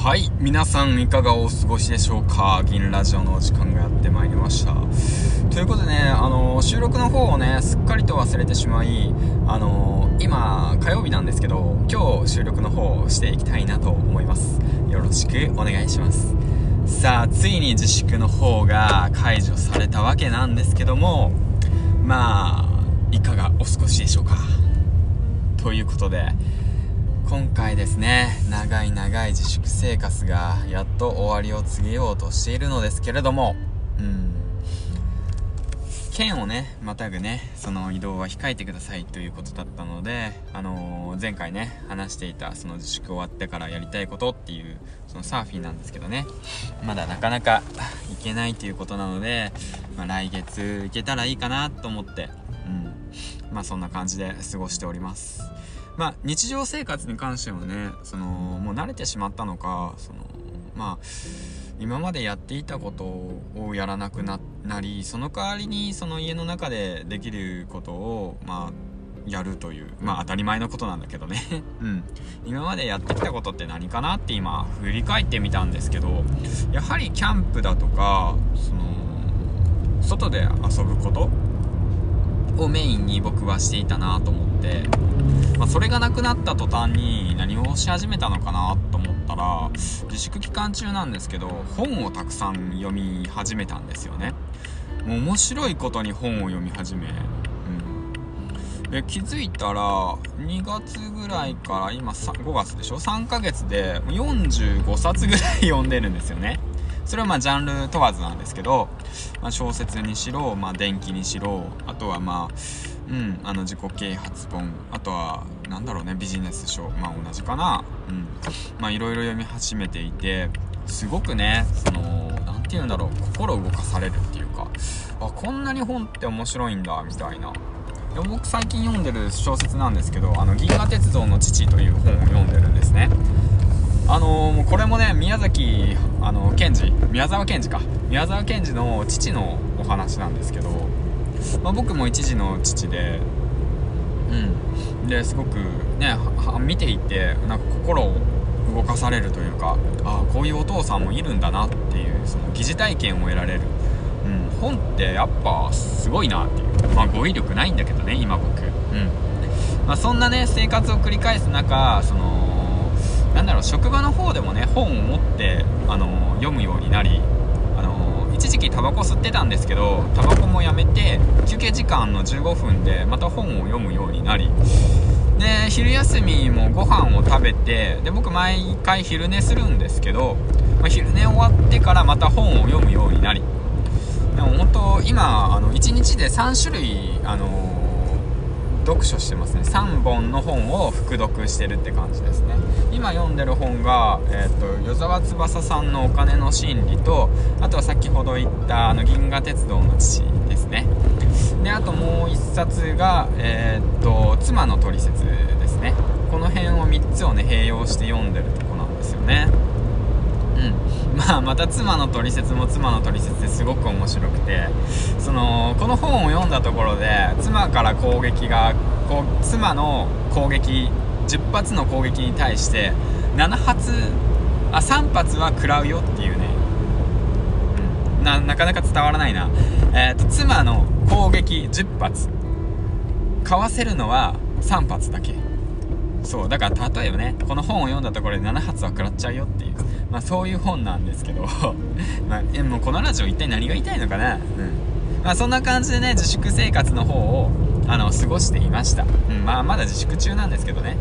はい皆さんいかがお過ごしでしょうか？銀ラジオのお時間がやってまいりました。ということでねあの収録の方をねすっかりと忘れてしまいあの今火曜日なんですけど今日収録の方をしていきたいなと思います。よろしくお願いします。さあついに自粛の方が解除されたわけなんですけどもまあいかがお過ごしでしょうか？ということで今回ですね長い長い自粛生活がやっと終わりを告げようとしているのですけれどもうん。県をねまたぐねその移動は控えてくださいということだったのであのー、前回ね話していたその自粛終わってからやりたいことっていうそのサーフィンなんですけどねまだなかなか行けないということなので、まあ、来月行けたらいいかなと思ってまあそんな感じで過ごしております。まあ、日常生活に関してはねそのもう慣れてしまったのかそのまあ今までやっていたことをやらなくなりその代わりにその家の中でできることをまあやるというまあ当たり前のことなんだけどね。うん。今までやってきたことって何かなって今振り返ってみたんですけどやはりキャンプだとかその外で遊ぶことをメインに僕はしていたなと思って、まあ、それがなくなった途端に何をし始めたのかなと思ったら自粛期間中なんですけど本をたくさん読み始めたんですよね。もう面白いことに本を読み始め、うん、で気づいたら2月ぐらいから今5月でしょ？3ヶ月で45冊ぐらい読んでるんですよね。それはまあジャンル問わずなんですけど、まあ、小説にしろ、まあ、電気にしろあとはまあうんあの自己啓発本あとは何だろうねビジネス書まあ同じかな。うん。まあいろいろ読み始めていてすごくねその何て言うんだろう心動かされるっていうかあこんなに本って面白いんだみたいな。僕最近読んでる小説なんですけど「あの銀河鉄道の父」という本を読んでるんですね。あのー、これもね宮崎あの賢治宮沢賢治か。宮沢賢治の父のお話なんですけど、まあ、僕も一児の父でうん。ですごくね見ていてなんか心を動かされるというかああこういうお父さんもいるんだなっていうその疑似体験を得られる、うん、本ってやっぱすごいなっていう。まあ語彙力ないんだけどね今僕。うん。まあ、そんなね生活を繰り返す中そのなんだろう職場の方でもね本を持ってあの読むようになりあの一時期タバコ吸ってたんですけどタバコもやめて休憩時間の15分でまた本を読むようになり。で昼休みもご飯を食べてで僕毎回昼寝するんですけど、まあ、昼寝終わってからまた本を読むようになり。でも本当今あの1日で3種類あの読書してますね。3本の本を復読してるって感じですね。今読んでる本が、えーと、与沢翼さんの「お金の心理と」あとは先ほど言ったあの銀河鉄道の父ですね。であともう1冊が、えーと、妻のトリセツですね。この辺を3つをね併用して読んでるとこなんですよね。うん。まあまた妻の取説も妻の取説ですごく面白くて。そのこの本を読んだところで妻から攻撃がこう妻の攻撃10発の攻撃に対して7発あ3発は食らうよっていうね、うん、ななかなか伝わらないな、えーと、妻の攻撃10発。かわせるのは3発だけ。そうだから例えばねこの本を読んだところで7発は食らっちゃうよっていう。まあそういう本なんですけど。まあ、もうこのラジオ一体何が言いたいのかな？うん。まあそんな感じでね自粛生活の方をあの過ごしていました、うん、まあまだ自粛中なんですけどね、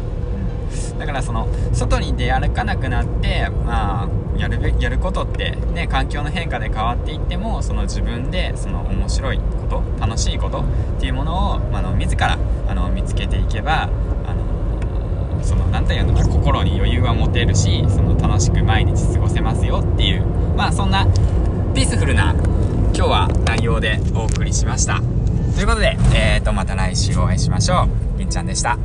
うん、だからその外に出歩かなくなってまあやるやることってね環境の変化で変わっていってもその自分でその面白いこと楽しいことっていうものを、あの自らあの見つけていけばその何て言うのか心に余裕は持てるしその楽しく毎日過ごせますよっていうまあそんなピースフルな今日は内容でお送りしましたということで、えーと、また来週お会いしましょう。りんちゃんでした。